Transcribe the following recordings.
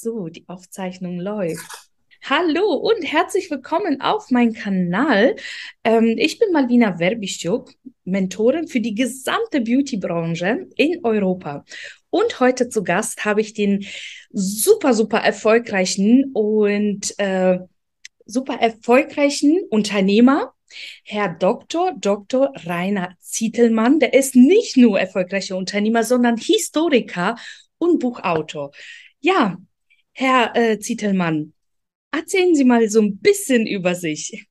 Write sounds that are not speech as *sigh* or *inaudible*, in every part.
So, die Aufzeichnung läuft. Hallo und herzlich willkommen auf meinem Kanal. Ähm, ich bin Malvina Verbischuk, Mentorin für die gesamte Beauty-Branche in Europa. Und heute zu Gast habe ich den super, super erfolgreichen und äh, super erfolgreichen Unternehmer, Herr Dr. Dr. Rainer Zietelmann. Der ist nicht nur erfolgreicher Unternehmer, sondern Historiker und Buchautor. Ja, Herr äh, Zietelmann, erzählen Sie mal so ein bisschen über sich.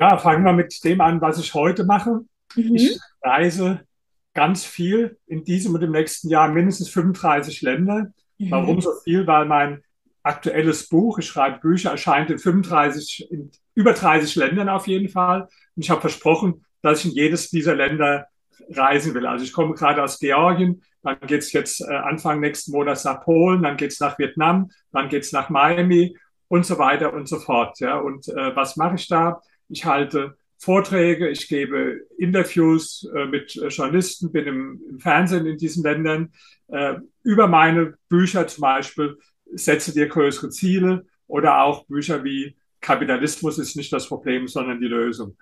Ja, fangen wir mit dem an, was ich heute mache. Mhm. Ich reise ganz viel in diesem und im nächsten Jahr mindestens 35 Länder. Mhm. Warum so viel? Weil mein aktuelles Buch, ich schreibe Bücher, erscheint in 35, in über 30 Ländern auf jeden Fall. Und ich habe versprochen, dass ich in jedes dieser Länder reisen will. Also ich komme gerade aus Georgien, dann geht's jetzt äh, Anfang nächsten Monats nach Polen, dann geht's nach Vietnam, dann geht's nach Miami und so weiter und so fort. Ja. Und äh, was mache ich da? Ich halte Vorträge, ich gebe Interviews äh, mit Journalisten, bin im, im, Fernsehen in diesen Ländern. Äh, über meine Bücher zum Beispiel setze dir größere Ziele oder auch Bücher wie Kapitalismus ist nicht das Problem, sondern die Lösung.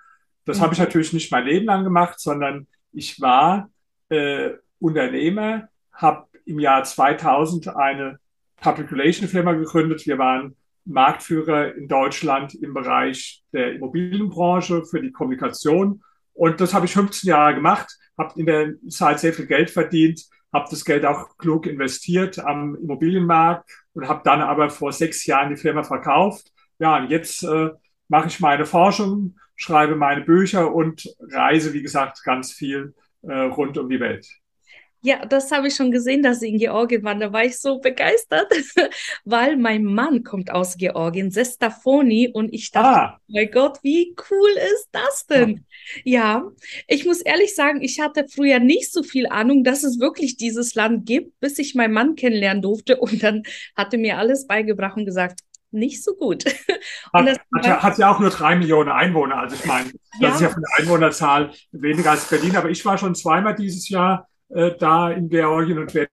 Das mhm. habe ich natürlich nicht mein Leben lang gemacht, sondern ich war äh, Unternehmer, habe im Jahr 2000 eine Public Relation Firma gegründet. Wir waren Marktführer in Deutschland im Bereich der Immobilienbranche für die Kommunikation. Und das habe ich 15 Jahre gemacht, habe in der Zeit sehr viel Geld verdient, habe das Geld auch klug investiert am Immobilienmarkt und habe dann aber vor sechs Jahren die Firma verkauft. Ja, und jetzt äh, mache ich meine Forschung, schreibe meine Bücher und reise, wie gesagt, ganz viel äh, rund um die Welt. Ja, das habe ich schon gesehen, dass Sie in Georgien waren. Da war ich so begeistert, *laughs* weil mein Mann kommt aus Georgien, Sestafoni, und ich dachte, ah. oh mein Gott, wie cool ist das denn? Ja. ja, ich muss ehrlich sagen, ich hatte früher nicht so viel Ahnung, dass es wirklich dieses Land gibt, bis ich meinen Mann kennenlernen durfte und dann hatte mir alles beigebracht und gesagt, nicht so gut. *laughs* Hat, hat, ja, hat, ja, auch nur drei Millionen Einwohner. Also ich meine, das ja. ist ja von der Einwohnerzahl weniger als Berlin. Aber ich war schon zweimal dieses Jahr äh, da in Georgien und werde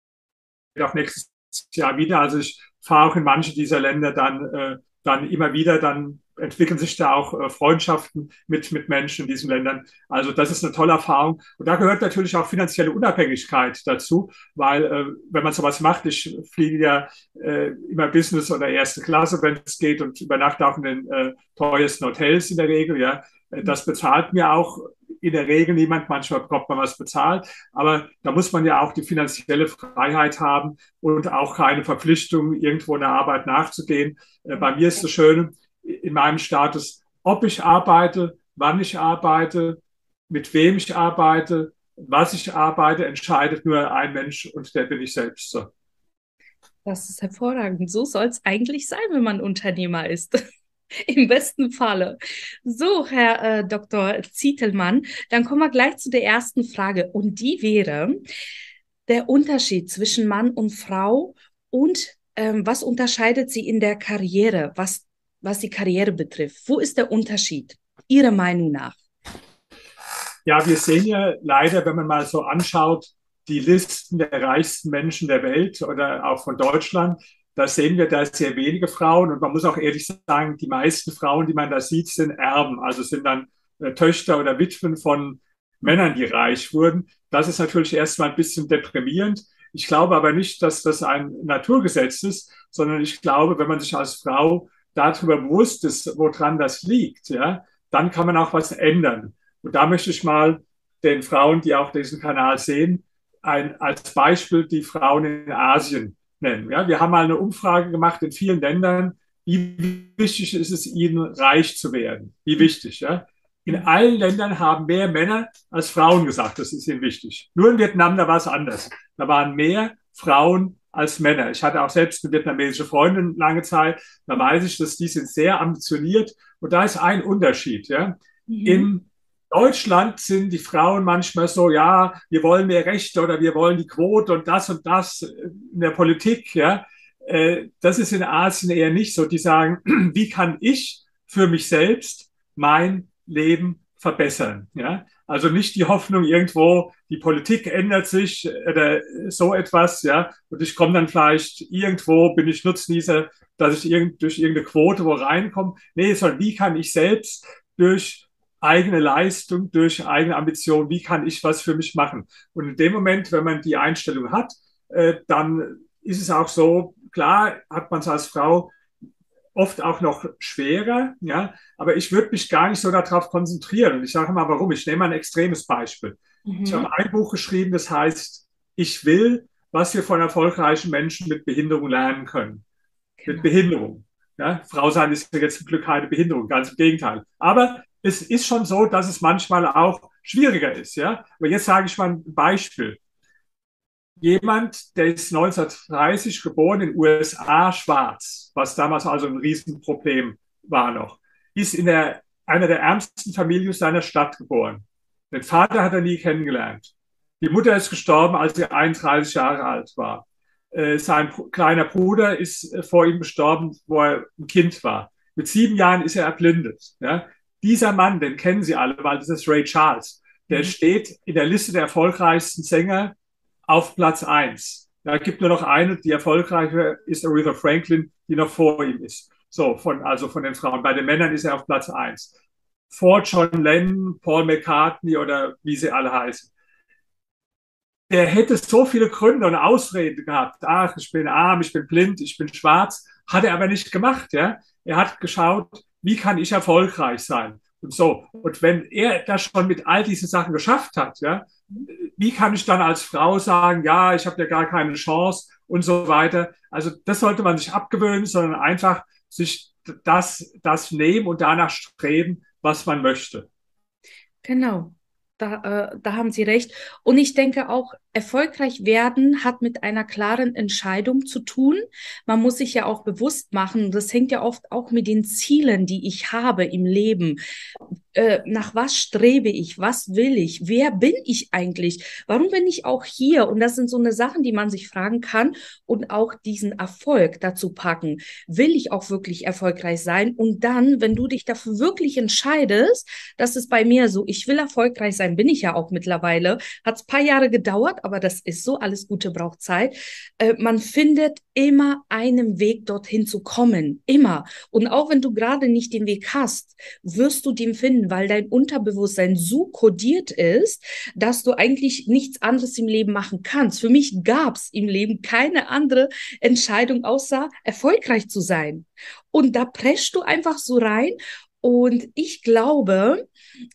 auch nächstes Jahr wieder. Also ich fahre auch in manche dieser Länder dann, äh, dann immer wieder dann entwickeln sich da auch äh, Freundschaften mit, mit Menschen in diesen Ländern. Also das ist eine tolle Erfahrung. Und da gehört natürlich auch finanzielle Unabhängigkeit dazu, weil äh, wenn man sowas macht, ich fliege ja äh, immer Business oder erste Klasse, wenn es geht und übernachte auch in den äh, teuersten Hotels in der Regel, ja. Äh, das bezahlt mir auch in der Regel niemand. Manchmal bekommt man was bezahlt. Aber da muss man ja auch die finanzielle Freiheit haben und auch keine Verpflichtung, irgendwo in der Arbeit nachzugehen. Äh, bei mir ist das Schöne, in meinem Status, ob ich arbeite, wann ich arbeite, mit wem ich arbeite, was ich arbeite, entscheidet nur ein Mensch und der bin ich selbst. Das ist hervorragend. So soll es eigentlich sein, wenn man Unternehmer ist. *laughs* *laughs* Im besten Falle. So, Herr äh, Dr. Zietelmann, dann kommen wir gleich zu der ersten Frage. Und die wäre der Unterschied zwischen Mann und Frau und ähm, was unterscheidet sie in der Karriere? Was was die Karriere betrifft. Wo ist der Unterschied Ihrer Meinung nach? Ja, wir sehen ja leider, wenn man mal so anschaut, die Listen der reichsten Menschen der Welt oder auch von Deutschland, da sehen wir da sehr wenige Frauen und man muss auch ehrlich sagen, die meisten Frauen, die man da sieht, sind Erben, also sind dann äh, Töchter oder Witwen von Männern, die reich wurden. Das ist natürlich erstmal ein bisschen deprimierend. Ich glaube aber nicht, dass das ein Naturgesetz ist, sondern ich glaube, wenn man sich als Frau darüber bewusst ist, woran das liegt, ja, dann kann man auch was ändern. Und da möchte ich mal den Frauen, die auch diesen Kanal sehen, ein, als Beispiel die Frauen in Asien nennen. Ja, wir haben mal eine Umfrage gemacht in vielen Ländern, wie wichtig ist es ihnen, reich zu werden? Wie wichtig, ja? In allen Ländern haben mehr Männer als Frauen gesagt, das ist ihnen wichtig. Nur in Vietnam, da war es anders. Da waren mehr Frauen als Männer. Ich hatte auch selbst eine vietnamesische Freundin lange Zeit. Da weiß ich, dass die sind sehr ambitioniert. Und da ist ein Unterschied. Ja. Mhm. In Deutschland sind die Frauen manchmal so, ja, wir wollen mehr Rechte oder wir wollen die Quote und das und das in der Politik. Ja. Äh, das ist in Asien eher nicht so. Die sagen, *clears throat* wie kann ich für mich selbst mein Leben verbessern. Ja? Also nicht die Hoffnung irgendwo, die Politik ändert sich oder so etwas, ja, und ich komme dann vielleicht irgendwo, bin ich Nutznießer, dass ich irgend, durch irgendeine Quote wo reinkomme. Nee, sondern wie kann ich selbst durch eigene Leistung, durch eigene Ambition, wie kann ich was für mich machen? Und in dem Moment, wenn man die Einstellung hat, äh, dann ist es auch so, klar hat man es als Frau oft auch noch schwerer, ja, aber ich würde mich gar nicht so darauf konzentrieren. Und ich sage mal, warum? Ich nehme ein extremes Beispiel. Mhm. Ich habe ein Buch geschrieben, das heißt, ich will, was wir von erfolgreichen Menschen mit Behinderung lernen können. Genau. Mit Behinderung. Ja, Frau sein ist jetzt zum Glück keine Behinderung, ganz im Gegenteil. Aber es ist schon so, dass es manchmal auch schwieriger ist. Ja? Aber jetzt sage ich mal ein Beispiel jemand, der ist 1930 geboren in den USA, schwarz, was damals also ein Riesenproblem war noch, ist in der, einer der ärmsten Familien seiner Stadt geboren. Den Vater hat er nie kennengelernt. Die Mutter ist gestorben, als sie 31 Jahre alt war. Äh, sein kleiner Bruder ist äh, vor ihm gestorben, wo er ein Kind war. Mit sieben Jahren ist er erblindet. Ja? Dieser Mann, den kennen Sie alle, weil das ist Ray Charles. Der mhm. steht in der Liste der erfolgreichsten Sänger auf Platz eins. Da gibt nur noch eine, die erfolgreiche ist Aretha Franklin, die noch vor ihm ist. So, von, also von den Frauen. Bei den Männern ist er auf Platz eins. Vor John Lennon, Paul McCartney oder wie sie alle heißen. Der hätte so viele Gründe und Ausreden gehabt. Ach, ich bin arm, ich bin blind, ich bin schwarz. Hat er aber nicht gemacht, ja. Er hat geschaut, wie kann ich erfolgreich sein? Und so. Und wenn er das schon mit all diesen Sachen geschafft hat, ja, wie kann ich dann als Frau sagen, ja, ich habe ja gar keine Chance und so weiter. Also das sollte man sich abgewöhnen, sondern einfach sich das, das nehmen und danach streben, was man möchte. Genau, da, äh, da haben Sie recht. Und ich denke auch, erfolgreich werden hat mit einer klaren Entscheidung zu tun. Man muss sich ja auch bewusst machen, das hängt ja oft auch mit den Zielen, die ich habe im Leben. Äh, nach was strebe ich? Was will ich? Wer bin ich eigentlich? Warum bin ich auch hier? Und das sind so eine Sachen, die man sich fragen kann und auch diesen Erfolg dazu packen. Will ich auch wirklich erfolgreich sein? Und dann, wenn du dich dafür wirklich entscheidest, das ist bei mir so, ich will erfolgreich sein, bin ich ja auch mittlerweile. Hat es paar Jahre gedauert, aber das ist so, alles Gute braucht Zeit. Äh, man findet immer einen Weg dorthin zu kommen. Immer. Und auch wenn du gerade nicht den Weg hast, wirst du den finden weil dein Unterbewusstsein so kodiert ist, dass du eigentlich nichts anderes im Leben machen kannst. Für mich gab es im Leben keine andere Entscheidung, außer erfolgreich zu sein. Und da preschst du einfach so rein und ich glaube,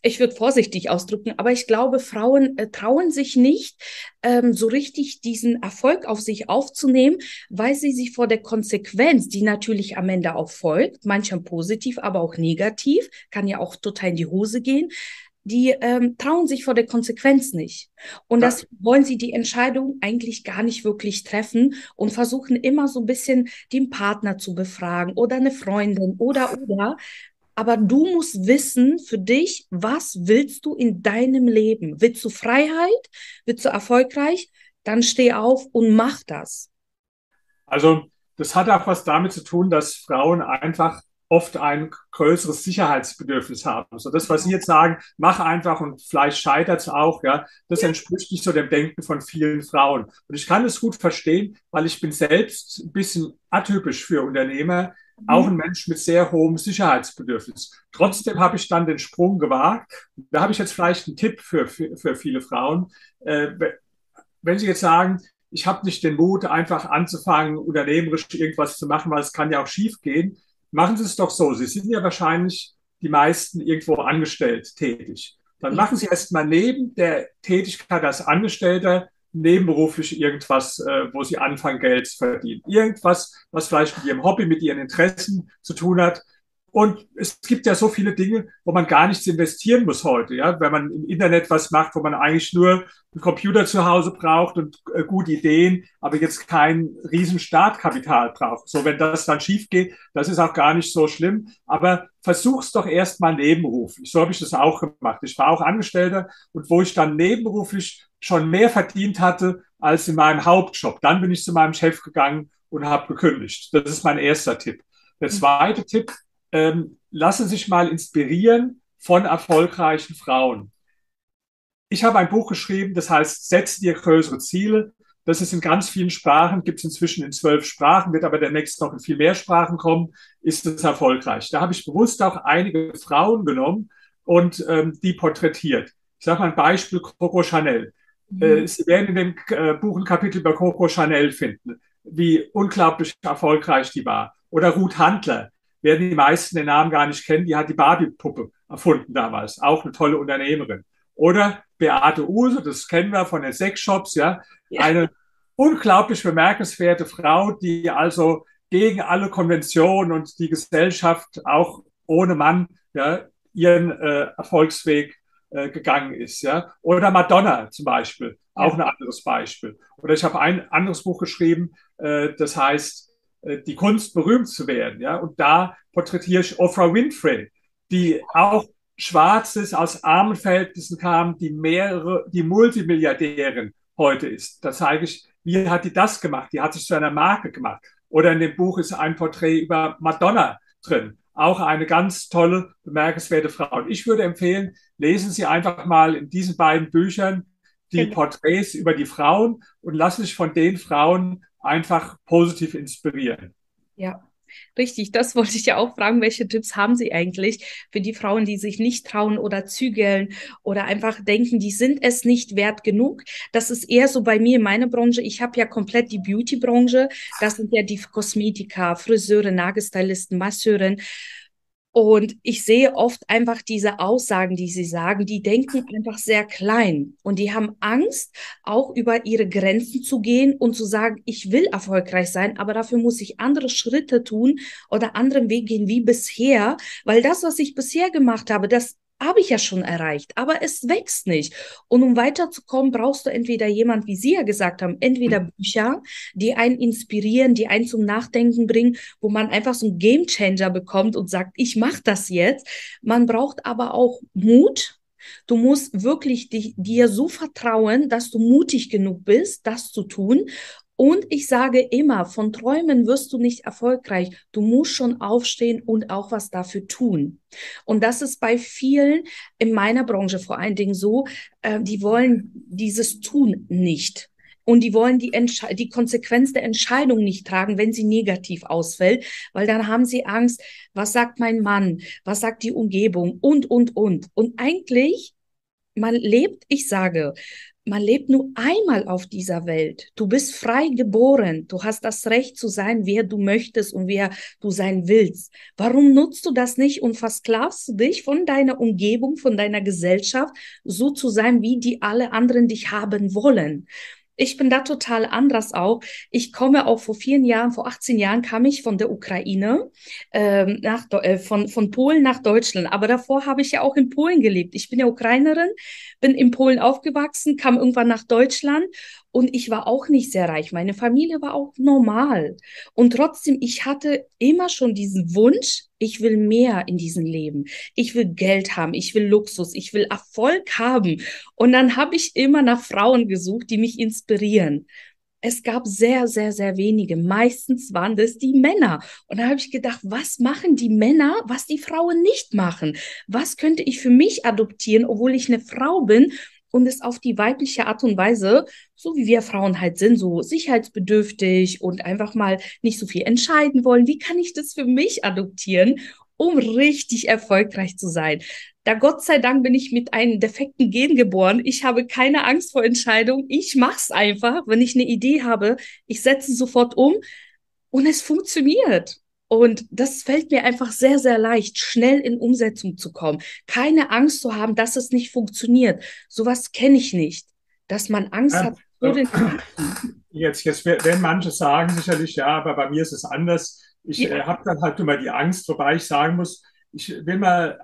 ich würde vorsichtig ausdrücken, aber ich glaube, Frauen äh, trauen sich nicht, ähm, so richtig diesen Erfolg auf sich aufzunehmen, weil sie sich vor der Konsequenz, die natürlich am Ende auch folgt, manchmal positiv, aber auch negativ, kann ja auch total in die Hose gehen, die ähm, trauen sich vor der Konsequenz nicht. Und ja. das wollen sie die Entscheidung eigentlich gar nicht wirklich treffen und versuchen immer so ein bisschen den Partner zu befragen oder eine Freundin oder oder, aber du musst wissen für dich, was willst du in deinem Leben? Willst du Freiheit? Willst du erfolgreich? Dann steh auf und mach das. Also, das hat auch was damit zu tun, dass Frauen einfach oft ein größeres Sicherheitsbedürfnis haben. So das, was Sie jetzt sagen, mach einfach und vielleicht scheitert es auch, ja, das entspricht nicht so dem Denken von vielen Frauen. Und ich kann es gut verstehen, weil ich bin selbst ein bisschen atypisch für Unternehmer auch ein Mensch mit sehr hohem Sicherheitsbedürfnis. Trotzdem habe ich dann den Sprung gewagt. Da habe ich jetzt vielleicht einen Tipp für, für, für viele Frauen. Äh, wenn Sie jetzt sagen, ich habe nicht den Mut, einfach anzufangen, unternehmerisch irgendwas zu machen, weil es kann ja auch schief gehen, machen Sie es doch so. Sie sind ja wahrscheinlich die meisten irgendwo angestellt tätig. Dann machen Sie erst mal neben der Tätigkeit als Angestellter nebenberuflich irgendwas, äh, wo sie anfangen, Geld zu verdienen. Irgendwas, was vielleicht mit ihrem Hobby, mit ihren Interessen zu tun hat. Und es gibt ja so viele Dinge, wo man gar nichts investieren muss heute. Ja, wenn man im Internet was macht, wo man eigentlich nur einen Computer zu Hause braucht und äh, gute Ideen, aber jetzt kein riesen Startkapital braucht. So, wenn das dann schief geht, das ist auch gar nicht so schlimm. Aber versuch's doch erstmal nebenberuflich. So habe ich das auch gemacht. Ich war auch Angestellter und wo ich dann nebenberuflich schon mehr verdient hatte als in meinem Hauptjob. Dann bin ich zu meinem Chef gegangen und habe gekündigt. Das ist mein erster Tipp. Der zweite Tipp, ähm, lassen Sie sich mal inspirieren von erfolgreichen Frauen. Ich habe ein Buch geschrieben, das heißt, setze dir größere Ziele. Das ist in ganz vielen Sprachen, gibt es inzwischen in zwölf Sprachen, wird aber demnächst noch in viel mehr Sprachen kommen, ist es erfolgreich. Da habe ich bewusst auch einige Frauen genommen und ähm, die porträtiert. Ich sage mal ein Beispiel, Coco Chanel. Mhm. Äh, Sie werden in dem äh, Buch ein Kapitel über Coco Chanel finden, wie unglaublich erfolgreich die war. Oder Ruth Handler, werden die meisten den Namen gar nicht kennen, die hat die Barbie-Puppe erfunden damals, auch eine tolle Unternehmerin. Oder Beate Use, das kennen wir von den Sexshops, ja, ja. eine unglaublich bemerkenswerte Frau, die also gegen alle Konventionen und die Gesellschaft auch ohne Mann ja, ihren äh, Erfolgsweg äh, gegangen ist. Ja? Oder Madonna zum Beispiel, auch ja. ein anderes Beispiel. Oder ich habe ein anderes Buch geschrieben, äh, das heißt Die Kunst berühmt zu werden. Ja? Und da porträtiere ich Oprah Winfrey, die auch Schwarzes aus armen Verhältnissen kam, die mehrere, die Multimilliardärin heute ist. Da zeige ich, wie hat die das gemacht? Die hat sich zu einer Marke gemacht. Oder in dem Buch ist ein Porträt über Madonna drin. Auch eine ganz tolle, bemerkenswerte Frau. Und ich würde empfehlen, lesen Sie einfach mal in diesen beiden Büchern die genau. Porträts über die Frauen und lassen sich von den Frauen einfach positiv inspirieren. Ja, Richtig, das wollte ich ja auch fragen. Welche Tipps haben Sie eigentlich für die Frauen, die sich nicht trauen oder zügeln oder einfach denken, die sind es nicht wert genug? Das ist eher so bei mir in meiner Branche. Ich habe ja komplett die Beauty-Branche. Das sind ja die Kosmetiker, Friseure, Nagelstylisten, Masseuren. Und ich sehe oft einfach diese Aussagen, die sie sagen, die denken einfach sehr klein. Und die haben Angst, auch über ihre Grenzen zu gehen und zu sagen, ich will erfolgreich sein, aber dafür muss ich andere Schritte tun oder anderen Weg gehen wie bisher, weil das, was ich bisher gemacht habe, das habe ich ja schon erreicht, aber es wächst nicht. Und um weiterzukommen, brauchst du entweder jemand, wie Sie ja gesagt haben, entweder mhm. Bücher, die einen inspirieren, die einen zum Nachdenken bringen, wo man einfach so einen Gamechanger bekommt und sagt, ich mache das jetzt. Man braucht aber auch Mut, Du musst wirklich dich, dir so vertrauen, dass du mutig genug bist, das zu tun. Und ich sage immer, von Träumen wirst du nicht erfolgreich. Du musst schon aufstehen und auch was dafür tun. Und das ist bei vielen in meiner Branche vor allen Dingen so, äh, die wollen dieses Tun nicht. Und die wollen die, die Konsequenz der Entscheidung nicht tragen, wenn sie negativ ausfällt, weil dann haben sie Angst, was sagt mein Mann, was sagt die Umgebung und, und, und. Und eigentlich, man lebt, ich sage, man lebt nur einmal auf dieser Welt. Du bist frei geboren. Du hast das Recht zu sein, wer du möchtest und wer du sein willst. Warum nutzt du das nicht und versklavst du dich von deiner Umgebung, von deiner Gesellschaft, so zu sein, wie die alle anderen dich haben wollen? Ich bin da total anders auch. Ich komme auch vor vielen Jahren, vor 18 Jahren kam ich von der Ukraine, ähm, nach, äh, von, von Polen nach Deutschland. Aber davor habe ich ja auch in Polen gelebt. Ich bin ja Ukrainerin, bin in Polen aufgewachsen, kam irgendwann nach Deutschland und ich war auch nicht sehr reich. Meine Familie war auch normal. Und trotzdem, ich hatte immer schon diesen Wunsch, ich will mehr in diesem Leben. Ich will Geld haben, ich will Luxus, ich will Erfolg haben. Und dann habe ich immer nach Frauen gesucht, die mich inspirieren. Es gab sehr, sehr, sehr wenige. Meistens waren das die Männer. Und da habe ich gedacht, was machen die Männer, was die Frauen nicht machen? Was könnte ich für mich adoptieren, obwohl ich eine Frau bin und es auf die weibliche Art und Weise, so wie wir Frauen halt sind, so sicherheitsbedürftig und einfach mal nicht so viel entscheiden wollen. Wie kann ich das für mich adoptieren, um richtig erfolgreich zu sein? Da Gott sei Dank bin ich mit einem defekten Gen geboren. Ich habe keine Angst vor Entscheidungen. Ich mache es einfach. Wenn ich eine Idee habe, ich setze sofort um und es funktioniert. Und das fällt mir einfach sehr, sehr leicht, schnell in Umsetzung zu kommen. Keine Angst zu haben, dass es nicht funktioniert. Sowas kenne ich nicht. Dass man Angst ja, hat. So jetzt, jetzt werden manche sagen sicherlich, ja, aber bei mir ist es anders. Ich ja. äh, habe dann halt immer die Angst, wobei ich sagen muss, ich will mal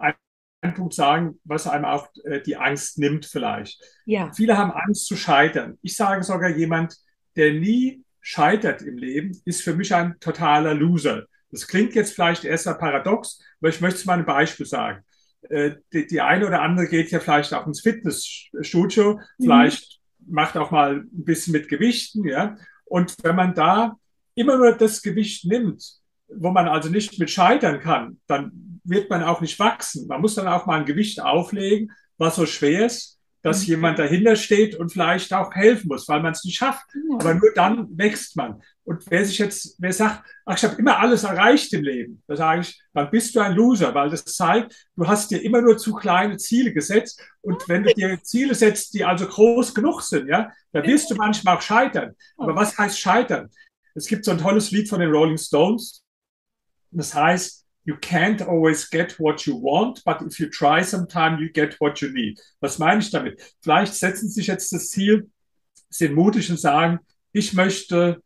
einen Punkt sagen, was einem auch äh, die Angst nimmt vielleicht. Ja. Viele haben Angst zu scheitern. Ich sage sogar jemand, der nie scheitert im Leben, ist für mich ein totaler Loser. Das klingt jetzt vielleicht erst mal paradox, aber ich möchte es mal ein Beispiel sagen. Äh, die, die eine oder andere geht ja vielleicht auch ins Fitnessstudio, mhm. vielleicht macht auch mal ein bisschen mit Gewichten, ja. Und wenn man da immer nur das Gewicht nimmt, wo man also nicht mit scheitern kann, dann wird man auch nicht wachsen. Man muss dann auch mal ein Gewicht auflegen, was so schwer ist, dass mhm. jemand dahinter steht und vielleicht auch helfen muss, weil man es nicht schafft. Ja. Aber nur dann wächst man. Und wer sich jetzt, wer sagt, ach, ich habe immer alles erreicht im Leben, da sage ich, dann bist du ein Loser, weil das zeigt, du hast dir immer nur zu kleine Ziele gesetzt. Und wenn du dir Ziele setzt, die also groß genug sind, ja, dann wirst du manchmal auch scheitern. Aber was heißt scheitern? Es gibt so ein tolles Lied von den Rolling Stones. Das heißt, you can't always get what you want, but if you try sometime, you get what you need. Was meine ich damit? Vielleicht setzen Sie sich jetzt das Ziel, sind mutig und sagen, ich möchte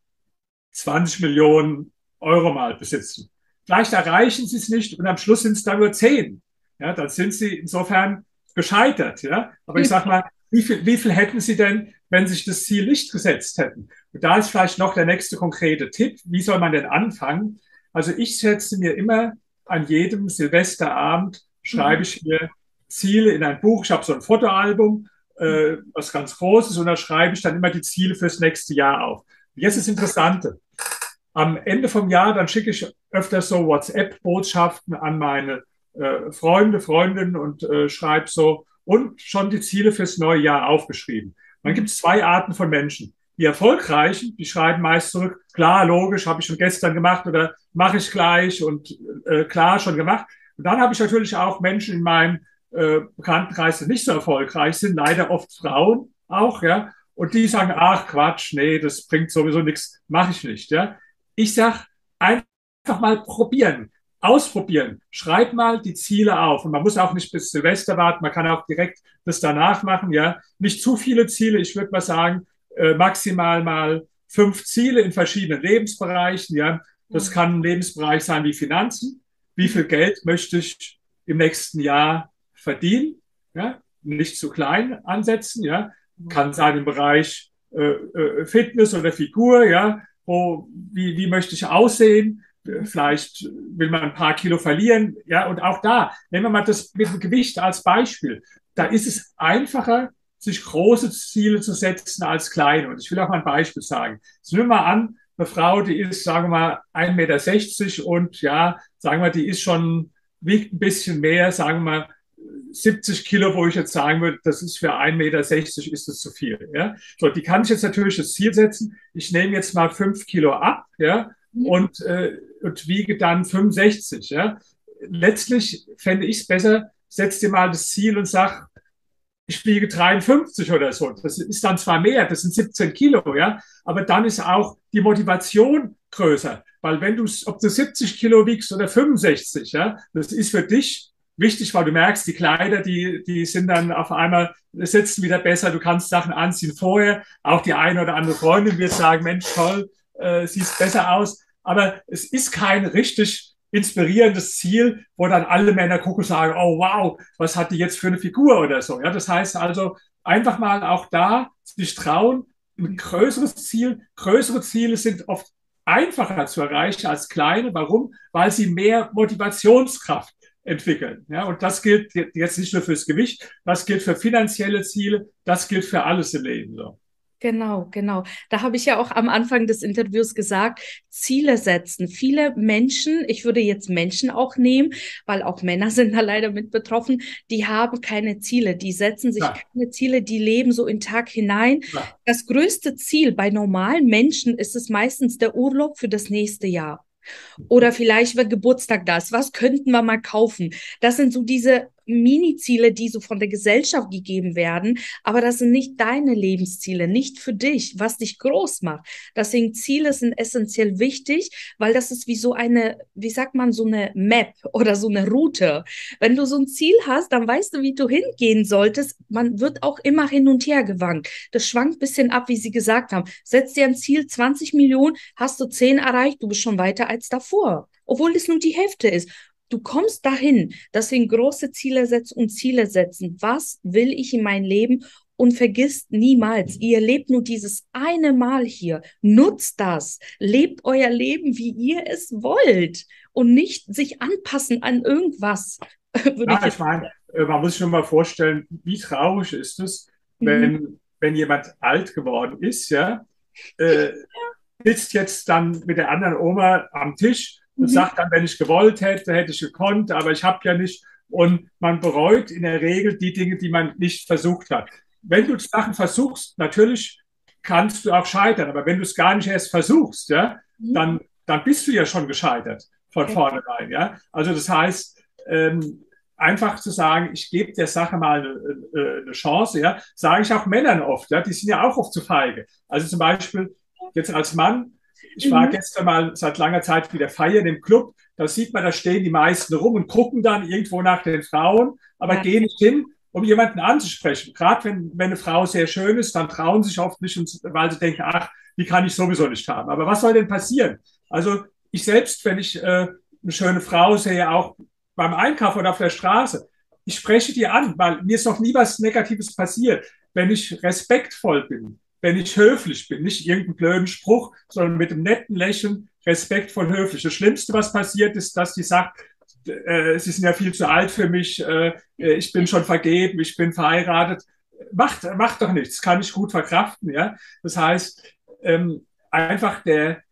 20 Millionen Euro mal besitzen. Vielleicht erreichen Sie es nicht und am Schluss sind es dann nur 10. Ja, dann sind Sie insofern gescheitert. Ja, aber ich sag mal, wie viel, wie viel hätten Sie denn, wenn sich das Ziel nicht gesetzt hätten? Und da ist vielleicht noch der nächste konkrete Tipp. Wie soll man denn anfangen? Also ich setze mir immer an jedem Silvesterabend schreibe mhm. ich mir Ziele in ein Buch. Ich habe so ein Fotoalbum, äh, was ganz groß ist, und da schreibe ich dann immer die Ziele fürs nächste Jahr auf. Jetzt ist das Interessante. Am Ende vom Jahr, dann schicke ich öfter so WhatsApp-Botschaften an meine äh, Freunde, Freundinnen und äh, schreibe so und schon die Ziele fürs neue Jahr aufgeschrieben. Dann gibt es zwei Arten von Menschen. Die Erfolgreichen, die schreiben meist zurück, klar, logisch, habe ich schon gestern gemacht oder mache ich gleich und äh, klar schon gemacht. Und dann habe ich natürlich auch Menschen in meinem äh, Bekanntenkreis, die nicht so erfolgreich sind, leider oft Frauen auch, ja. Und die sagen, ach Quatsch, nee, das bringt sowieso nichts, mache ich nicht, ja. Ich sag einfach mal probieren, ausprobieren. Schreib mal die Ziele auf. Und man muss auch nicht bis Silvester warten, man kann auch direkt das danach machen, ja. Nicht zu viele Ziele, ich würde mal sagen, äh, maximal mal fünf Ziele in verschiedenen Lebensbereichen. Ja, das kann ein Lebensbereich sein wie Finanzen. Wie viel Geld möchte ich im nächsten Jahr verdienen? Ja, nicht zu klein ansetzen. Ja, kann sein im Bereich äh, äh, Fitness oder Figur. Ja, wo, wie, wie möchte ich aussehen? Vielleicht will man ein paar Kilo verlieren. Ja, und auch da nehmen wir mal das mit dem Gewicht als Beispiel. Da ist es einfacher, sich große Ziele zu setzen als kleine. Und ich will auch mal ein Beispiel sagen. Jetzt nehmen wir mal an, eine Frau, die ist, sagen wir mal, 1,60 Meter und ja, sagen wir, die ist schon, wiegt ein bisschen mehr, sagen wir mal, 70 Kilo, wo ich jetzt sagen würde, das ist für 1,60 Meter ist das zu viel. Ja? So, die kann ich jetzt natürlich das Ziel setzen. Ich nehme jetzt mal 5 Kilo ab ja? Mhm. und, äh, und wiege dann 65. Ja? Letztlich fände ich es besser, setz dir mal das Ziel und sag, ich wiege 53 oder so. Das ist dann zwar mehr, das sind 17 Kilo, ja, aber dann ist auch die Motivation größer. Weil wenn du, ob du 70 Kilo wiegst oder 65, ja, das ist für dich wichtig, weil du merkst, die Kleider, die, die sind dann auf einmal, sitzen wieder besser, du kannst Sachen anziehen vorher. Auch die eine oder andere Freundin wird sagen, Mensch, toll, äh, siehst besser aus. Aber es ist kein richtig inspirierendes Ziel, wo dann alle Männer gucken und sagen, oh wow, was hat die jetzt für eine Figur oder so. Ja, das heißt also einfach mal auch da sich trauen, ein größeres Ziel. Größere Ziele sind oft einfacher zu erreichen als kleine. Warum? Weil sie mehr Motivationskraft entwickeln. Ja, und das gilt jetzt nicht nur fürs Gewicht, das gilt für finanzielle Ziele, das gilt für alles im Leben. So. Genau, genau. Da habe ich ja auch am Anfang des Interviews gesagt, Ziele setzen. Viele Menschen, ich würde jetzt Menschen auch nehmen, weil auch Männer *laughs* sind da leider mit betroffen, die haben keine Ziele, die setzen sich ja. keine Ziele, die leben so in Tag hinein. Ja. Das größte Ziel bei normalen Menschen ist es meistens der Urlaub für das nächste Jahr. Oder vielleicht, wenn Geburtstag da ist, was könnten wir mal kaufen? Das sind so diese Mini-Ziele, die so von der Gesellschaft gegeben werden, aber das sind nicht deine Lebensziele, nicht für dich, was dich groß macht. Deswegen Ziele sind essentiell wichtig, weil das ist wie so eine, wie sagt man, so eine Map oder so eine Route. Wenn du so ein Ziel hast, dann weißt du, wie du hingehen solltest. Man wird auch immer hin und her gewankt. Das schwankt bisschen ab, wie sie gesagt haben. Setz dir ein Ziel 20 Millionen, hast du 10 erreicht, du bist schon weiter als davor obwohl es nur die Hälfte ist. Du kommst dahin, deswegen große Ziele setzen und Ziele setzen. Was will ich in mein Leben? Und vergisst niemals, ihr lebt nur dieses eine Mal hier. Nutzt das. Lebt euer Leben, wie ihr es wollt. Und nicht sich anpassen an irgendwas. *laughs* ja, ich, ich meine, äh, man muss sich nur mal vorstellen, wie traurig ist es, wenn, mhm. wenn jemand alt geworden ist, ja, äh, *laughs* sitzt jetzt dann mit der anderen Oma am Tisch und mhm. sagt dann, wenn ich gewollt hätte, hätte ich gekonnt, aber ich habe ja nicht. Und man bereut in der Regel die Dinge, die man nicht versucht hat. Wenn du Sachen versuchst, natürlich kannst du auch scheitern, aber wenn du es gar nicht erst versuchst, ja, mhm. dann, dann bist du ja schon gescheitert von okay. vornherein. Ja? Also das heißt, ähm, einfach zu sagen, ich gebe der Sache mal eine, eine Chance, ja, sage ich auch Männern oft, ja, die sind ja auch oft zu feige. Also zum Beispiel jetzt als Mann, ich war mhm. gestern mal seit langer Zeit wieder feiern im Club, da sieht man, da stehen die meisten rum und gucken dann irgendwo nach den Frauen, aber ja. gehen nicht hin, um jemanden anzusprechen. Gerade wenn, wenn eine Frau sehr schön ist, dann trauen sich oft nicht, weil sie denken, ach, die kann ich sowieso nicht haben. Aber was soll denn passieren? Also ich selbst, wenn ich äh, eine schöne Frau sehe, auch beim Einkauf oder auf der Straße, ich spreche die an, weil mir ist noch nie was Negatives passiert. Wenn ich respektvoll bin, wenn ich höflich bin, nicht irgendeinen blöden Spruch, sondern mit einem netten Lächeln, respektvoll höflich. Das Schlimmste, was passiert, ist, dass die sagt, äh, sie sind ja viel zu alt für mich, äh, ich bin schon vergeben, ich bin verheiratet. Macht, macht doch nichts, kann ich gut verkraften. Ja? Das heißt, ähm, einfach der,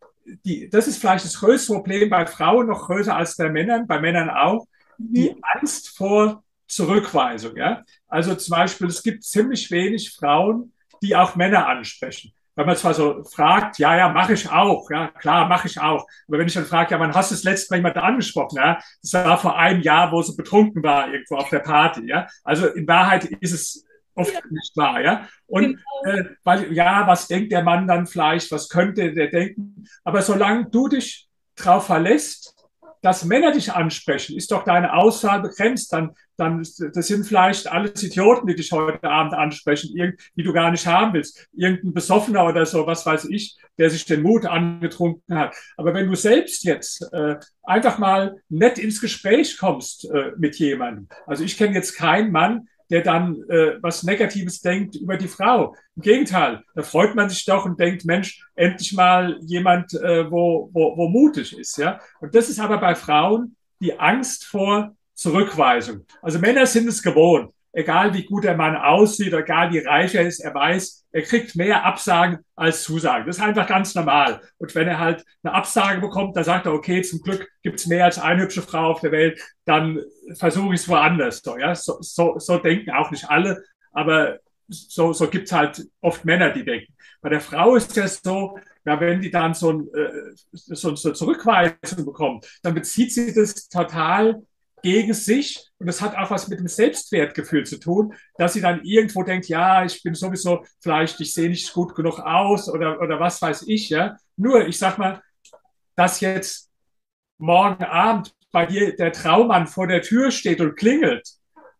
die, das ist vielleicht das größte Problem bei Frauen, noch größer als bei Männern, bei Männern auch, mhm. die Angst vor Zurückweisung. Ja? Also zum Beispiel, es gibt ziemlich wenig Frauen, die auch Männer ansprechen. Wenn man zwar so fragt, ja, ja, mache ich auch, ja, klar, mache ich auch. Aber wenn ich dann frage, ja, wann hast du das letzte Mal jemanden angesprochen? Ja? Das war vor einem Jahr, wo sie betrunken war, irgendwo auf der Party. Ja? Also in Wahrheit ist es oft ja. nicht wahr, ja. Und genau. äh, weil, ja, was denkt der Mann dann vielleicht, was könnte der denken? Aber solange du dich darauf verlässt, dass Männer dich ansprechen, ist doch deine Auswahl begrenzt. Dann, dann das sind vielleicht alles Idioten, die dich heute Abend ansprechen, die du gar nicht haben willst. Irgendein Besoffener oder so, was weiß ich, der sich den Mut angetrunken hat. Aber wenn du selbst jetzt äh, einfach mal nett ins Gespräch kommst äh, mit jemandem, also ich kenne jetzt keinen Mann, der dann äh, was Negatives denkt über die Frau. Im Gegenteil, da freut man sich doch und denkt, Mensch, endlich mal jemand, äh, wo, wo, wo mutig ist. Ja? Und das ist aber bei Frauen die Angst vor Zurückweisung. Also Männer sind es gewohnt egal wie gut der Mann aussieht, egal wie reich er ist, er weiß, er kriegt mehr Absagen als Zusagen. Das ist einfach ganz normal. Und wenn er halt eine Absage bekommt, dann sagt er, okay, zum Glück gibt es mehr als eine hübsche Frau auf der Welt, dann versuche ich es woanders. So, ja? so, so, so denken auch nicht alle, aber so, so gibt es halt oft Männer, die denken. Bei der Frau ist es so, ja, wenn die dann so, ein, äh, so, so eine Zurückweisung bekommt, dann bezieht sie das total gegen sich. Und das hat auch was mit dem Selbstwertgefühl zu tun, dass sie dann irgendwo denkt, ja, ich bin sowieso vielleicht, ich sehe nicht gut genug aus oder, oder was weiß ich, ja. Nur, ich sag mal, dass jetzt morgen Abend bei dir der Traummann vor der Tür steht und klingelt,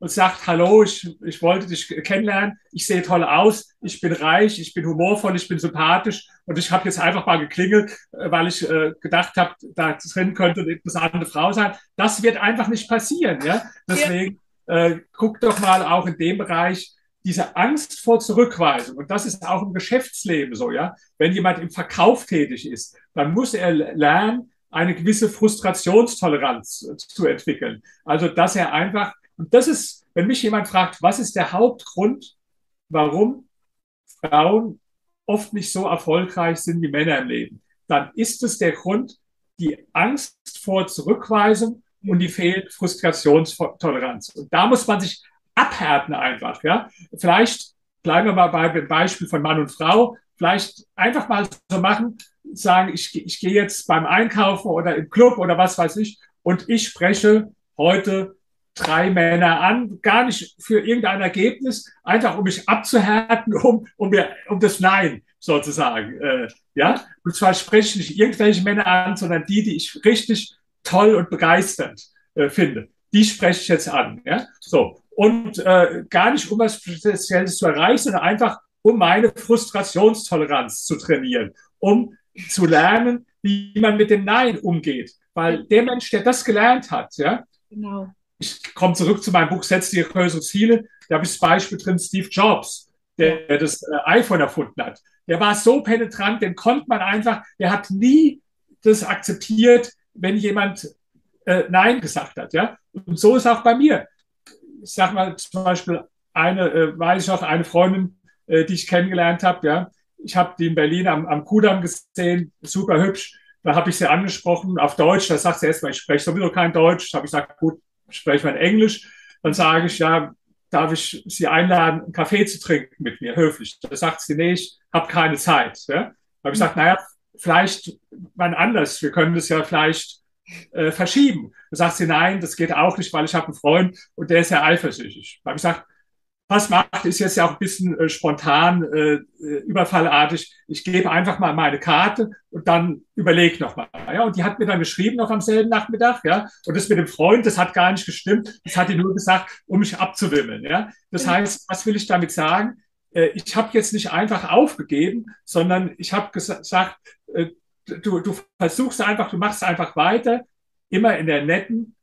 und sagt, hallo, ich, ich wollte dich kennenlernen, ich sehe toll aus, ich bin reich, ich bin humorvoll, ich bin sympathisch und ich habe jetzt einfach mal geklingelt, äh, weil ich äh, gedacht habe, da drin könnte eine interessante Frau sein. Das wird einfach nicht passieren. Ja? Deswegen. Äh, guck doch mal auch in dem Bereich, diese Angst vor Zurückweisung, und das ist auch im Geschäftsleben so, ja, wenn jemand im Verkauf tätig ist, dann muss er lernen, eine gewisse Frustrationstoleranz zu entwickeln. Also, dass er einfach und das ist, wenn mich jemand fragt, was ist der Hauptgrund, warum Frauen oft nicht so erfolgreich sind wie Männer im Leben, dann ist es der Grund, die Angst vor Zurückweisung und die fehlende Frustrationstoleranz. Und da muss man sich abhärten einfach, ja. Vielleicht bleiben wir mal bei dem Beispiel von Mann und Frau. Vielleicht einfach mal so machen, sagen, ich, ich gehe jetzt beim Einkaufen oder im Club oder was weiß ich und ich spreche heute drei Männer an, gar nicht für irgendein Ergebnis, einfach um mich abzuhärten, *laughs* um, um, mir, um das Nein sozusagen. Äh, ja, und zwar spreche ich nicht irgendwelche Männer an, sondern die, die ich richtig toll und begeisternd äh, finde. Die spreche ich jetzt an. Ja, so. Und äh, gar nicht, um was Spezielles zu erreichen, sondern einfach, um meine Frustrationstoleranz zu trainieren, um zu lernen, wie man mit dem Nein umgeht. Weil der Mensch, der das gelernt hat, ja, genau ich komme zurück zu meinem Buch Setz dir größere Ziele. Da habe ich das Beispiel drin, Steve Jobs, der, der das äh, iPhone erfunden hat. Der war so penetrant, den konnte man einfach, der hat nie das akzeptiert, wenn jemand äh, Nein gesagt hat. Ja? Und so ist auch bei mir. Ich sage mal zum Beispiel, eine, äh, weiß ich auch, eine Freundin, äh, die ich kennengelernt habe, ja, ich habe die in Berlin am, am Kudamm gesehen, super hübsch. Da habe ich sie angesprochen auf Deutsch. Da sagt sie erstmal, ich spreche sowieso kein Deutsch. Da habe ich gesagt, gut, spreche mal in Englisch. Dann sage ich, ja, darf ich Sie einladen, einen Kaffee zu trinken mit mir, höflich. Da sagt sie, nee, ich habe keine Zeit. Ja? Da habe ich gesagt, naja, vielleicht wann anders. Wir können das ja vielleicht äh, verschieben. Da sagt sie, nein, das geht auch nicht, weil ich habe einen Freund und der ist ja eifersüchtig. Da habe ich gesagt, was macht, ist jetzt ja auch ein bisschen äh, spontan, äh, äh, überfallartig. Ich gebe einfach mal meine Karte und dann überlege nochmal. Ja, und die hat mir dann geschrieben noch am selben Nachmittag, ja. Und das mit dem Freund, das hat gar nicht gestimmt. Das hat die nur gesagt, um mich abzuwimmeln, ja. Das heißt, was will ich damit sagen? Äh, ich habe jetzt nicht einfach aufgegeben, sondern ich habe gesagt, äh, du, du versuchst einfach, du machst einfach weiter, immer in der netten,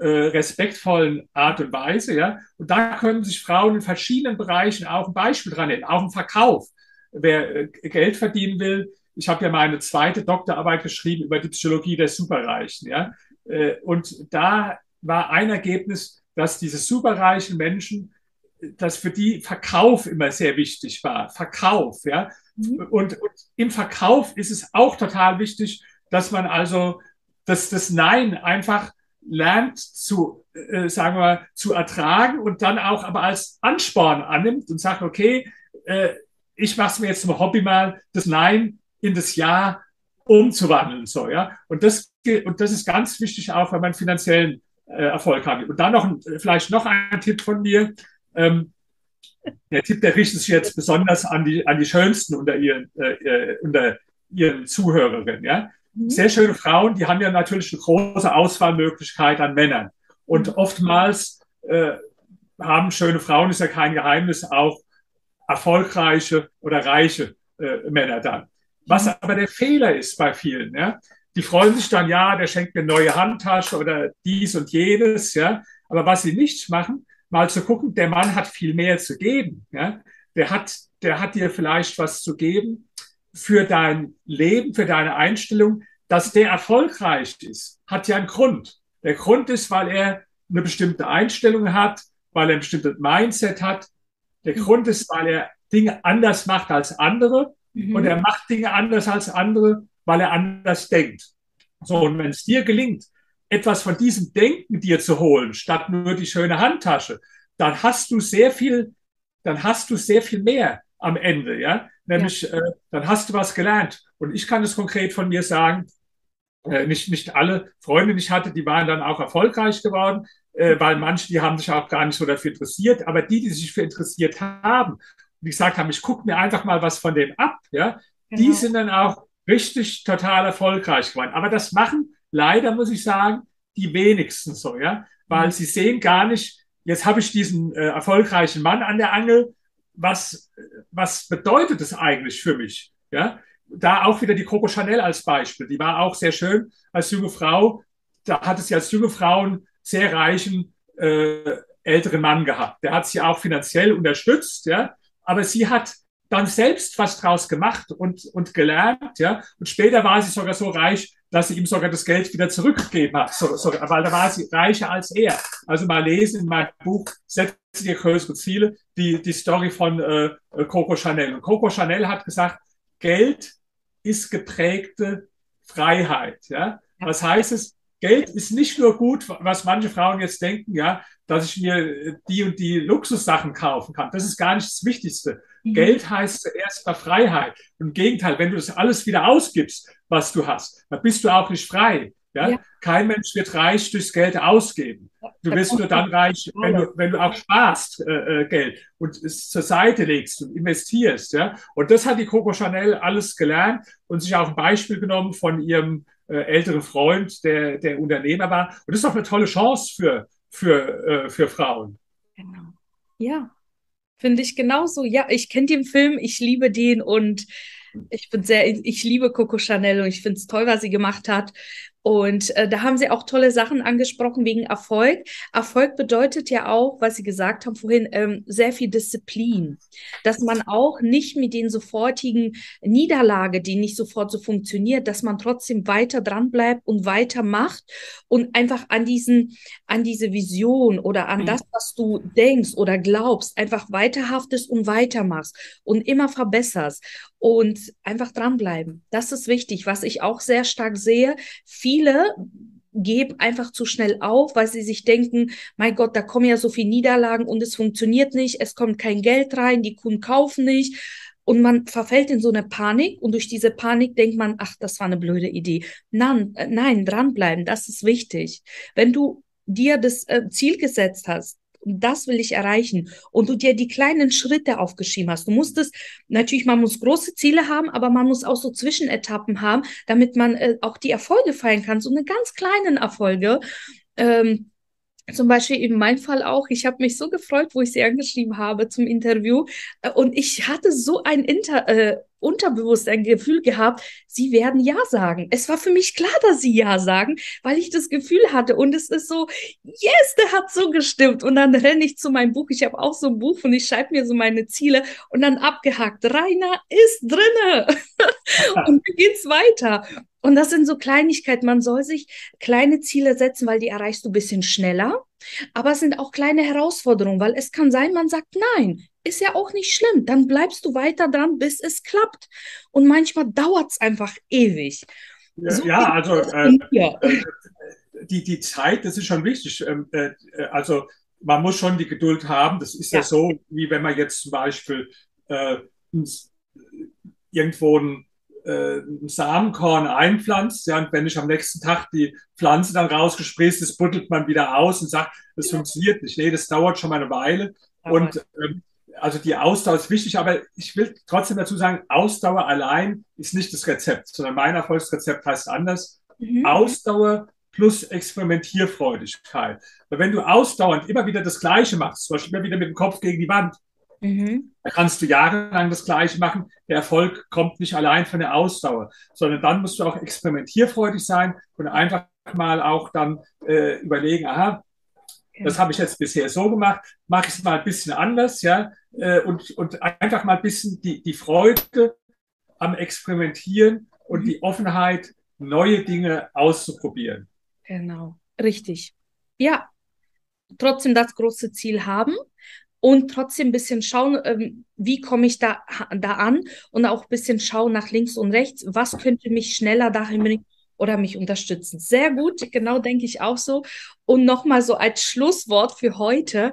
äh, respektvollen Art und Weise. Ja? Und da können sich Frauen in verschiedenen Bereichen auch ein Beispiel dran nehmen, auch im Verkauf. Wer äh, Geld verdienen will, ich habe ja meine zweite Doktorarbeit geschrieben über die Psychologie der Superreichen. Ja? Äh, und da war ein Ergebnis, dass diese superreichen Menschen, dass für die Verkauf immer sehr wichtig war. Verkauf, ja. Mhm. Und, und im Verkauf ist es auch total wichtig, dass man also dass das Nein einfach lernt zu, äh, sagen wir, zu ertragen und dann auch aber als Ansporn annimmt und sagt, okay, äh, ich mache mir jetzt zum Hobby mal, das Nein in das Ja umzuwandeln. So, ja? und, das, und das ist ganz wichtig auch, wenn man finanziellen äh, Erfolg hat. Und dann noch vielleicht noch ein Tipp von mir. Ähm, der Tipp, der richtet sich jetzt besonders an die, an die Schönsten unter ihren, äh, äh unter ihren Zuhörerinnen. Ja? Mhm. sehr schöne Frauen, die haben ja natürlich eine große Auswahlmöglichkeit an Männern. Und mhm. oftmals äh, haben schöne Frauen, ist ja kein Geheimnis, auch erfolgreiche oder reiche äh, Männer dann. Was mhm. aber der Fehler ist bei vielen, ja, die freuen sich dann, ja, der schenkt mir neue Handtasche oder dies und jenes, ja. Aber was sie nicht machen, mal zu gucken, der Mann hat viel mehr zu geben, ja. Der hat, der hat dir vielleicht was zu geben, für dein Leben, für deine Einstellung, dass der erfolgreich ist, hat ja einen Grund. Der Grund ist, weil er eine bestimmte Einstellung hat, weil er ein bestimmtes Mindset hat. Der mhm. Grund ist, weil er Dinge anders macht als andere. Mhm. Und er macht Dinge anders als andere, weil er anders denkt. So, und wenn es dir gelingt, etwas von diesem Denken dir zu holen, statt nur die schöne Handtasche, dann hast du sehr viel, dann hast du sehr viel mehr am Ende, ja. Nämlich, ja. Äh, dann hast du was gelernt. Und ich kann es konkret von mir sagen, äh, nicht, nicht alle Freunde, die ich hatte, die waren dann auch erfolgreich geworden, äh, weil manche, die haben sich auch gar nicht so dafür interessiert. Aber die, die sich für interessiert haben und gesagt haben, ich gucke mir einfach mal was von dem ab, ja, genau. die sind dann auch richtig total erfolgreich geworden. Aber das machen leider, muss ich sagen, die wenigsten so, ja, weil mhm. sie sehen gar nicht, jetzt habe ich diesen äh, erfolgreichen Mann an der Angel, was, was bedeutet es eigentlich für mich? Ja, da auch wieder die Coco Chanel als Beispiel. Die war auch sehr schön als junge Frau. Da hat es ja als junge Frau einen sehr reichen äh, älteren Mann gehabt. Der hat sie auch finanziell unterstützt, ja. Aber sie hat dann selbst was draus gemacht und, und gelernt, ja. Und später war sie sogar so reich, dass sie ihm sogar das Geld wieder zurückgegeben hat, so, so, weil da war sie reicher als er. Also mal lesen in meinem Buch, setze dir größere Ziele, die, die Story von äh, Coco Chanel. Und Coco Chanel hat gesagt, Geld ist geprägte Freiheit. Ja? Was heißt es? Geld ist nicht nur gut, was manche Frauen jetzt denken, ja, dass ich mir die und die Luxussachen kaufen kann. Das ist gar nicht das Wichtigste. Mhm. Geld heißt zuerst mal Freiheit. Im Gegenteil, wenn du das alles wieder ausgibst, was du hast, dann bist du auch nicht frei. Ja? ja. Kein Mensch wird reich durchs Geld ausgeben. Du wirst nur dann reich, wenn du, wenn du auch sparst äh, äh, Geld und es zur Seite legst und investierst. Ja? Und das hat die Coco Chanel alles gelernt und sich auch ein Beispiel genommen von ihrem äh, älteren Freund, der, der Unternehmer war. Und das ist doch eine tolle Chance für, für, äh, für Frauen. Genau. Ja, finde ich genauso. Ja, ich kenne den Film, ich liebe den und ich bin sehr, ich liebe Coco Chanel und ich finde es toll, was sie gemacht hat. Und äh, da haben Sie auch tolle Sachen angesprochen wegen Erfolg. Erfolg bedeutet ja auch, was Sie gesagt haben vorhin, ähm, sehr viel Disziplin. Dass man auch nicht mit den sofortigen Niederlage, die nicht sofort so funktioniert, dass man trotzdem weiter dran bleibt und weitermacht und einfach an diesen, an diese Vision oder an mhm. das, was du denkst oder glaubst, einfach weiterhaftest und weitermachst und immer verbesserst und einfach dranbleiben. Das ist wichtig. Was ich auch sehr stark sehe, viele geben einfach zu schnell auf, weil sie sich denken, mein Gott, da kommen ja so viele Niederlagen und es funktioniert nicht, es kommt kein Geld rein, die Kunden kaufen nicht. Und man verfällt in so eine Panik und durch diese Panik denkt man, ach, das war eine blöde Idee. Nein, äh, nein, dranbleiben, das ist wichtig. Wenn du dir das äh, Ziel gesetzt hast, das will ich erreichen. Und du dir die kleinen Schritte aufgeschrieben hast. Du musst es, natürlich, man muss große Ziele haben, aber man muss auch so Zwischenetappen haben, damit man äh, auch die Erfolge feiern kann. So eine ganz kleinen Erfolge. Ähm, zum Beispiel in meinem Fall auch. Ich habe mich so gefreut, wo ich sie angeschrieben habe zum Interview. Äh, und ich hatte so ein Inter, äh, unterbewusst ein Gefühl gehabt, sie werden Ja sagen. Es war für mich klar, dass sie Ja sagen, weil ich das Gefühl hatte. Und es ist so, yes, der hat so gestimmt. Und dann renne ich zu meinem Buch. Ich habe auch so ein Buch und ich schreibe mir so meine Ziele und dann abgehakt. Rainer ist drinne. *laughs* und dann geht's weiter. Und das sind so Kleinigkeiten. Man soll sich kleine Ziele setzen, weil die erreichst du ein bisschen schneller. Aber es sind auch kleine Herausforderungen, weil es kann sein, man sagt nein. Ist ja auch nicht schlimm. Dann bleibst du weiter dran, bis es klappt. Und manchmal dauert es einfach ewig. Ja, so ja also äh, äh, die, die Zeit, das ist schon wichtig. Ähm, äh, also man muss schon die Geduld haben. Das ist ja, ja so, wie wenn man jetzt zum Beispiel äh, irgendwo ein äh, ein Samenkorn einpflanzt, ja, und wenn ich am nächsten Tag die Pflanze dann rausgespräßt ist, buddelt man wieder aus und sagt, das ja. funktioniert nicht. Nee, das dauert schon mal eine Weile. Und ähm, also die Ausdauer ist wichtig, aber ich will trotzdem dazu sagen, Ausdauer allein ist nicht das Rezept, sondern mein Erfolgsrezept heißt anders. Mhm. Ausdauer plus Experimentierfreudigkeit. Weil wenn du ausdauernd immer wieder das Gleiche machst, zum Beispiel immer wieder mit dem Kopf gegen die Wand, Mhm. Da kannst du jahrelang das Gleiche machen. Der Erfolg kommt nicht allein von der Ausdauer, sondern dann musst du auch experimentierfreudig sein und einfach mal auch dann äh, überlegen, aha, das habe ich jetzt bisher so gemacht, mache ich es mal ein bisschen anders, ja, äh, und, und einfach mal ein bisschen die, die Freude am Experimentieren und mhm. die Offenheit, neue Dinge auszuprobieren. Genau, richtig. Ja, trotzdem das große Ziel haben und trotzdem ein bisschen schauen, ähm, wie komme ich da, da an und auch ein bisschen schauen nach links und rechts, was könnte mich schneller dahin bringen, oder mich unterstützen. Sehr gut, genau denke ich auch so. Und nochmal so als Schlusswort für heute,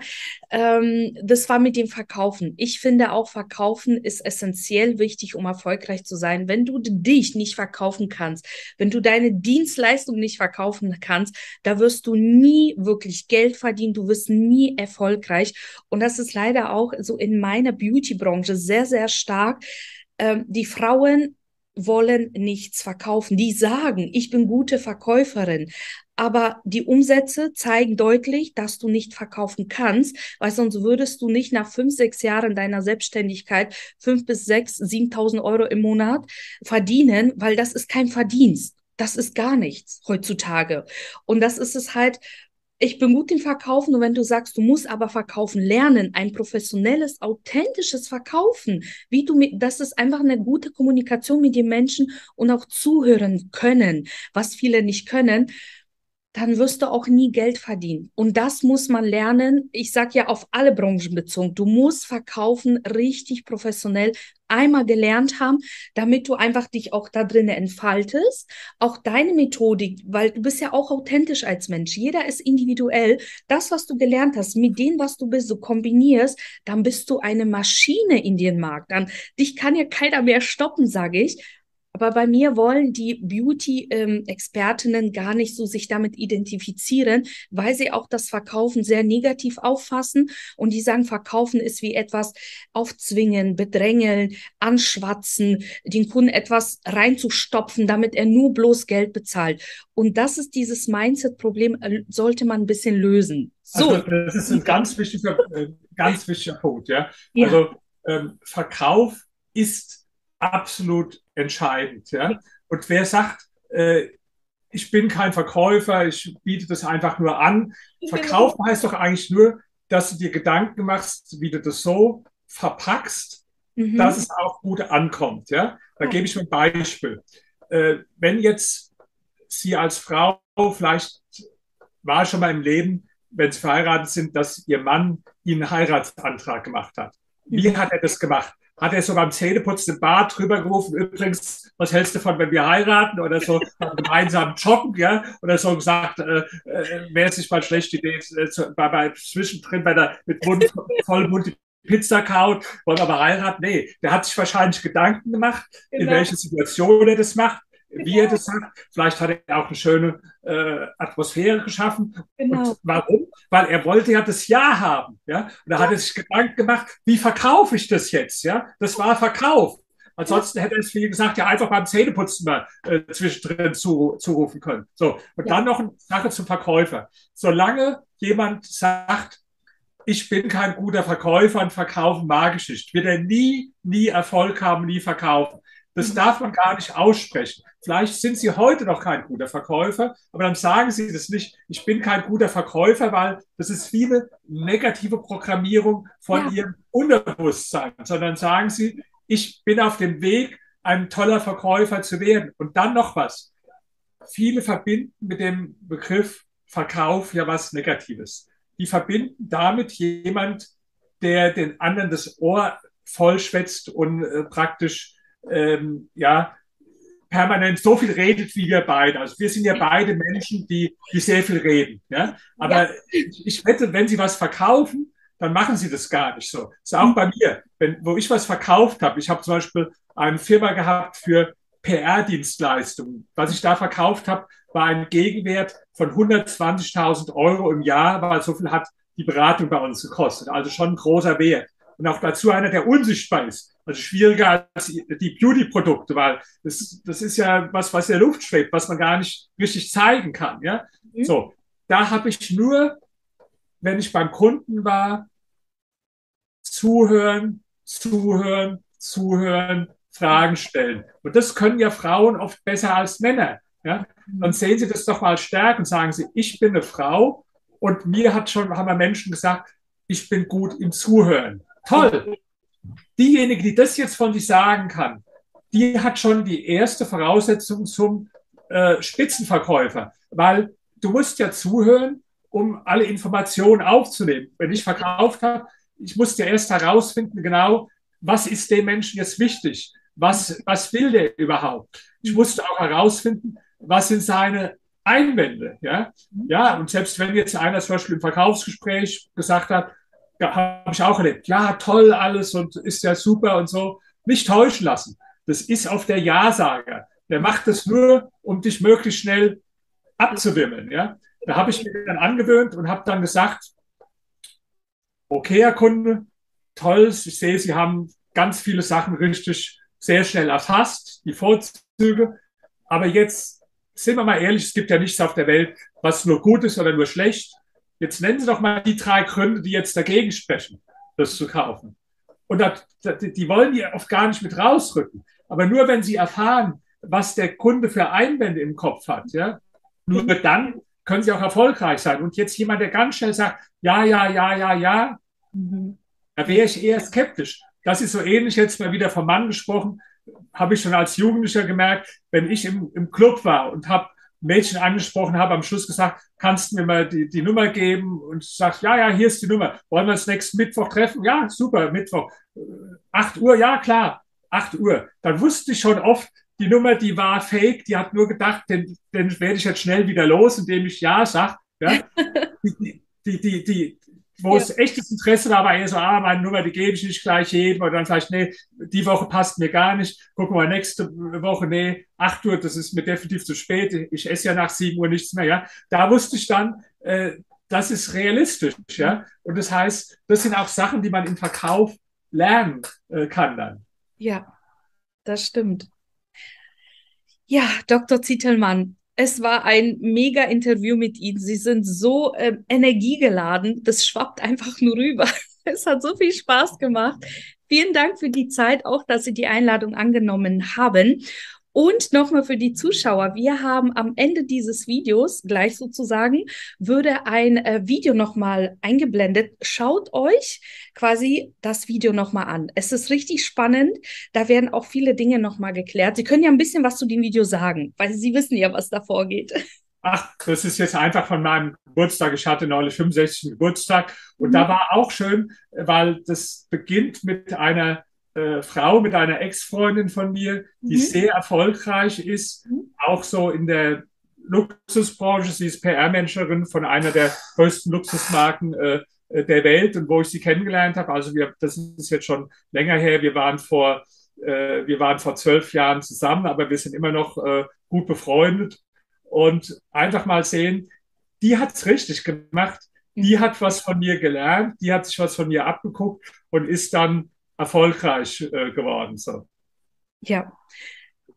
ähm, das war mit dem Verkaufen. Ich finde auch, Verkaufen ist essentiell wichtig, um erfolgreich zu sein. Wenn du dich nicht verkaufen kannst, wenn du deine Dienstleistung nicht verkaufen kannst, da wirst du nie wirklich Geld verdienen, du wirst nie erfolgreich. Und das ist leider auch so in meiner Beauty-Branche sehr, sehr stark. Ähm, die Frauen wollen nichts verkaufen. Die sagen, ich bin gute Verkäuferin. Aber die Umsätze zeigen deutlich, dass du nicht verkaufen kannst, weil sonst würdest du nicht nach fünf, sechs Jahren deiner Selbstständigkeit fünf bis sechs, siebentausend Euro im Monat verdienen, weil das ist kein Verdienst. Das ist gar nichts heutzutage. Und das ist es halt, ich bin gut im Verkaufen und wenn du sagst, du musst aber verkaufen lernen, ein professionelles, authentisches Verkaufen, wie du mit, das ist einfach eine gute Kommunikation mit den Menschen und auch zuhören können, was viele nicht können dann wirst du auch nie Geld verdienen. Und das muss man lernen. Ich sage ja auf alle Branchen bezogen. Du musst verkaufen richtig professionell einmal gelernt haben, damit du einfach dich auch da drinnen entfaltest. Auch deine Methodik, weil du bist ja auch authentisch als Mensch. Jeder ist individuell. Das, was du gelernt hast, mit dem, was du bist, so kombinierst, dann bist du eine Maschine in den Markt. Dann dich kann ja keiner mehr stoppen, sage ich. Aber bei mir wollen die Beauty-Expertinnen gar nicht so sich damit identifizieren, weil sie auch das Verkaufen sehr negativ auffassen und die sagen, Verkaufen ist wie etwas aufzwingen, bedrängeln, anschwatzen, den Kunden etwas reinzustopfen, damit er nur bloß Geld bezahlt. Und das ist dieses Mindset-Problem, äh, sollte man ein bisschen lösen. So. Also das ist ein ganz wichtiger, äh, ganz wichtiger Punkt, ja. ja. Also ähm, Verkauf ist absolut entscheidend. Ja? Und wer sagt, äh, ich bin kein Verkäufer, ich biete das einfach nur an. Verkaufen heißt doch eigentlich nur, dass du dir Gedanken machst, wie du das so verpackst, mhm. dass es auch gut ankommt. Ja? Da ja. gebe ich mir ein Beispiel. Äh, wenn jetzt Sie als Frau vielleicht war schon mal im Leben, wenn Sie verheiratet sind, dass Ihr Mann Ihnen einen Heiratsantrag gemacht hat. Wie mhm. hat er das gemacht? Hat er so beim Zähneputzen im Bad drüber gerufen, übrigens, was hältst du von, wenn wir heiraten? Oder so *laughs* gemeinsam joggen, ja? Oder so gesagt, äh, äh, wäre es nicht mal schlechte Idee, äh, bei, bei, zwischendrin bei der, mit Mund, vollem Mund die Pizza kaut, wollen aber heiraten? Nee, der hat sich wahrscheinlich Gedanken gemacht, genau. in welcher Situation er das macht wie er das sagt. Vielleicht hat er auch eine schöne äh, Atmosphäre geschaffen. Genau. Und warum? Weil er wollte ja das Ja haben. Ja? Und da ja. hat er sich Gedanken gemacht, wie verkaufe ich das jetzt? Ja? Das war Verkauf. Ansonsten hätte er es, wie gesagt, ja einfach beim Zähneputzen mal äh, zwischendrin zu, zurufen können. So, und ja. dann noch eine Sache zum Verkäufer. Solange jemand sagt, ich bin kein guter Verkäufer und verkaufen mag ich nicht, wird er nie, nie Erfolg haben, nie verkaufen. Das darf man gar nicht aussprechen. Vielleicht sind Sie heute noch kein guter Verkäufer, aber dann sagen Sie das nicht, ich bin kein guter Verkäufer, weil das ist viele negative Programmierung von ja. Ihrem Unterbewusstsein, sondern sagen Sie, ich bin auf dem Weg, ein toller Verkäufer zu werden. Und dann noch was. Viele verbinden mit dem Begriff Verkauf ja was Negatives. Die verbinden damit jemand, der den anderen das Ohr vollschwätzt und äh, praktisch ähm, ja, permanent so viel redet wie wir beide. Also wir sind ja beide Menschen, die, die sehr viel reden. Ja? Aber ja. Ich, wette, wenn sie was verkaufen, dann machen sie das gar nicht so. Das ist auch bei mir. Wenn, wo ich was verkauft habe, ich habe zum Beispiel eine Firma gehabt für PR-Dienstleistungen. Was ich da verkauft habe, war ein Gegenwert von 120.000 Euro im Jahr, weil so viel hat die Beratung bei uns gekostet. Also schon ein großer Wert. Und auch dazu einer, der unsichtbar ist. Also schwieriger als die Beauty-Produkte, weil das, das ist ja was, was in der Luft schwebt, was man gar nicht richtig zeigen kann. Ja? Mhm. So, da habe ich nur, wenn ich beim Kunden war, zuhören, zuhören, zuhören, Fragen stellen. Und das können ja Frauen oft besser als Männer. Ja? Mhm. Dann sehen Sie das doch mal stark und sagen Sie, ich bin eine Frau und mir hat schon, haben wir Menschen gesagt, ich bin gut im Zuhören. Toll diejenige, die das jetzt von sich sagen kann, die hat schon die erste Voraussetzung zum äh, Spitzenverkäufer, weil du musst ja zuhören, um alle Informationen aufzunehmen. Wenn ich verkauft habe, ich musste ja erst herausfinden, genau, was ist dem Menschen jetzt wichtig? Was, was will der überhaupt? Ich musste auch herausfinden, was sind seine Einwände. Ja? ja, und selbst wenn jetzt einer zum Beispiel im Verkaufsgespräch gesagt hat, ja, habe ich auch erlebt. Ja, toll alles und ist ja super und so. Nicht täuschen lassen. Das ist auf der Ja-Sager. Der macht das nur, um dich möglichst schnell abzuwimmeln. Ja? Da habe ich mir dann angewöhnt und habe dann gesagt, okay, Herr Kunde, toll, ich sehe, Sie haben ganz viele Sachen richtig sehr schnell erfasst, die Vorzüge. Aber jetzt sind wir mal ehrlich, es gibt ja nichts auf der Welt, was nur gut ist oder nur schlecht. Jetzt nennen Sie doch mal die drei Gründe, die jetzt dagegen sprechen, das zu kaufen. Und das, die wollen die oft gar nicht mit rausrücken. Aber nur wenn sie erfahren, was der Kunde für Einwände im Kopf hat, ja, nur dann können sie auch erfolgreich sein. Und jetzt jemand, der ganz schnell sagt, ja, ja, ja, ja, ja, da wäre ich eher skeptisch. Das ist so ähnlich, jetzt mal wieder vom Mann gesprochen, habe ich schon als Jugendlicher gemerkt, wenn ich im, im Club war und habe Mädchen angesprochen habe, am Schluss gesagt, kannst du mir mal die, die Nummer geben? Und sagst, ja, ja, hier ist die Nummer. Wollen wir uns nächsten Mittwoch treffen? Ja, super, Mittwoch. Acht Uhr, ja, klar, acht Uhr. Dann wusste ich schon oft, die Nummer, die war fake, die hat nur gedacht, den, den werde ich jetzt schnell wieder los, indem ich Ja sage. Ja? *laughs* Die, die, die, die, wo ja. es echtes Interesse eher so, ah, meine Nummer, die gebe ich nicht gleich jedem oder dann vielleicht, nee, die Woche passt mir gar nicht, gucken wir nächste Woche, nee, acht Uhr, das ist mir definitiv zu spät, ich esse ja nach sieben Uhr nichts mehr, ja. Da wusste ich dann, äh, das ist realistisch, ja. Und das heißt, das sind auch Sachen, die man im Verkauf lernen äh, kann dann. Ja, das stimmt. Ja, Dr. Zittelmann, es war ein mega Interview mit Ihnen. Sie sind so äh, energiegeladen. Das schwappt einfach nur rüber. *laughs* Es hat so viel Spaß gemacht. Vielen Dank für die Zeit, auch dass Sie die Einladung angenommen haben. Und nochmal für die Zuschauer, wir haben am Ende dieses Videos, gleich sozusagen, würde ein äh, Video nochmal eingeblendet. Schaut euch quasi das Video nochmal an. Es ist richtig spannend. Da werden auch viele Dinge nochmal geklärt. Sie können ja ein bisschen was zu dem Video sagen, weil Sie wissen ja, was da vorgeht. Ach, das ist jetzt einfach von meinem Geburtstag. Ich hatte neulich 65. Geburtstag. Und mhm. da war auch schön, weil das beginnt mit einer äh, Frau, mit einer Ex-Freundin von mir, die mhm. sehr erfolgreich ist, mhm. auch so in der Luxusbranche. Sie ist PR-Managerin von einer der größten Luxusmarken äh, der Welt und wo ich sie kennengelernt habe. Also wir, das ist jetzt schon länger her. Wir waren vor, äh, wir waren vor zwölf Jahren zusammen, aber wir sind immer noch äh, gut befreundet und einfach mal sehen, die hat es richtig gemacht, die hat was von mir gelernt, die hat sich was von mir abgeguckt und ist dann erfolgreich äh, geworden. So. Ja.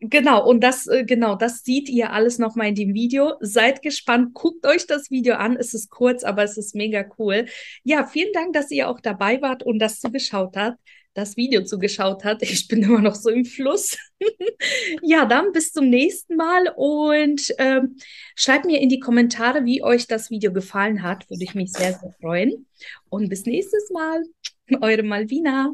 Genau, und das, äh, genau, das seht ihr alles nochmal in dem Video. Seid gespannt, guckt euch das Video an. Es ist kurz, aber es ist mega cool. Ja, vielen Dank, dass ihr auch dabei wart und das zugeschaut habt das Video zugeschaut hat. Ich bin immer noch so im Fluss. *laughs* ja, dann bis zum nächsten Mal und ähm, schreibt mir in die Kommentare, wie euch das Video gefallen hat. Würde ich mich sehr, sehr freuen. Und bis nächstes Mal. Eure Malvina.